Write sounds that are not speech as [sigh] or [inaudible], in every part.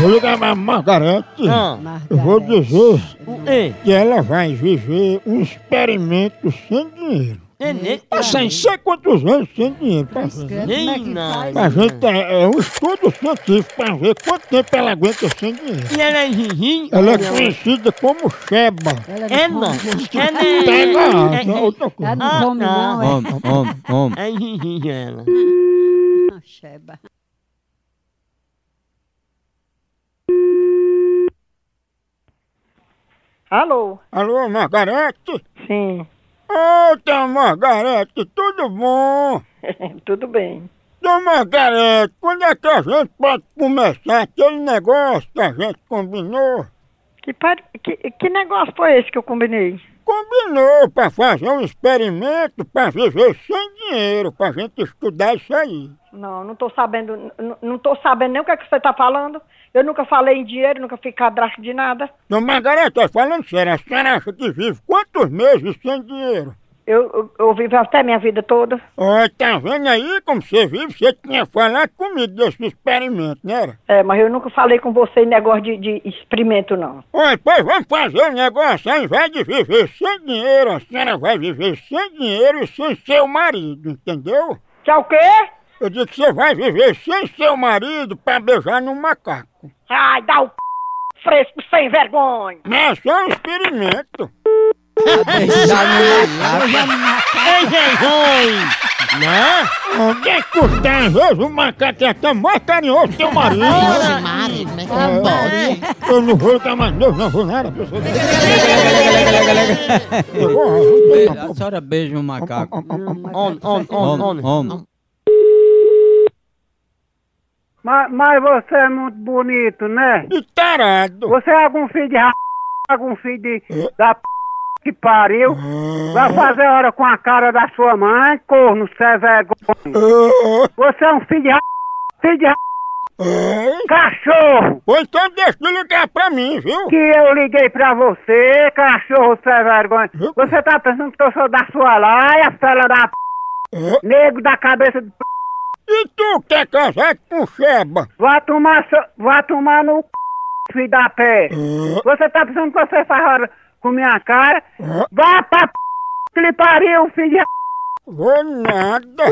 Vou ligar pra Margarete. Ah, Eu vou dizer o E. que ela vai viver um experimento sem dinheiro. É, né? Eu sem sei quantos anos sem dinheiro pra fazer. Menina. A gente é, é um estudo científico pra ver quanto tempo ela aguenta sem dinheiro. E ela é Gigi? Ela é conhecida como Sheba. É, não. Ela é... Pega é- é, outra coisa. Ela não Ah, come não, é. Homem, homem, homem. É Gigi, ela. [laughs] Ah, Sheba. Alô? Alô, Margarete? Sim, Ô, Margarete, tudo bom? [laughs] tudo bem. Ô, Margarete, quando é que a gente pode começar aquele negócio que a gente combinou? Que, par... que, que negócio foi esse que eu combinei? Combinou pra fazer um experimento pra viver sem dinheiro, pra gente estudar isso aí. Não, não tô sabendo, não tô sabendo nem o que, é que você tá falando. Eu nunca falei em dinheiro, nunca fui cadastro de nada. Não, Margarete, tô falando sério, a senhora acha que vive quantos meses sem dinheiro? Eu, eu, eu vivo até minha vida toda. Ó, tá vendo aí como você vive? Você tinha falado comigo desse experimento, era? É, mas eu nunca falei com você em negócio de, de experimento, não. Olha, pois vamos fazer um negócio, ao invés de viver sem dinheiro, a senhora vai viver sem dinheiro e sem seu marido, entendeu? Que é o quê? Eu digo que você vai viver sem seu marido pra beijar no macaco. Ai, dá o c... fresco sem vergonha. Mas é só um experimento. Beijar no macaco. Ei, Jesus! Né? O que custa, às vezes, o macaco é até mais carinhoso que o marido. Esse marido, como é que é bom? Eu não vou ligar mais não, não vou nada. pessoal. [laughs] Eu vou- Be- A senhora beija um macaco. On, on, on, Homem, on. homem. Mas, mas você é muito bonito, né? E tarado. Você é algum filho de ra... algum filho de... da p... que pariu? Vai fazer hora com a cara da sua mãe, corno, cê é vergonha. Você é um filho de ra... filho de ra... cachorro! Ou então deixa de ligar pra mim, viu? Que eu liguei pra você, cachorro, cê é vergonha. Você tá pensando que eu sou da sua laia, fela da p... nego da cabeça de p... E tu quer casar com Sheba? Vai tomar, seu- vai tomar no c... filho da pé. Você tá pensando que você faz hora com minha cara? Vá pra p... que lhe pariu, filho de. Vou nada.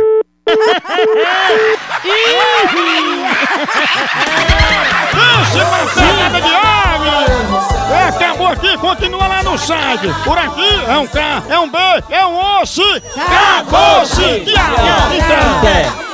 Pense mancada de ave! É, acabou aqui, continua lá no site. Por aqui é um K, é um B, é um osso. Acabou-se! Então.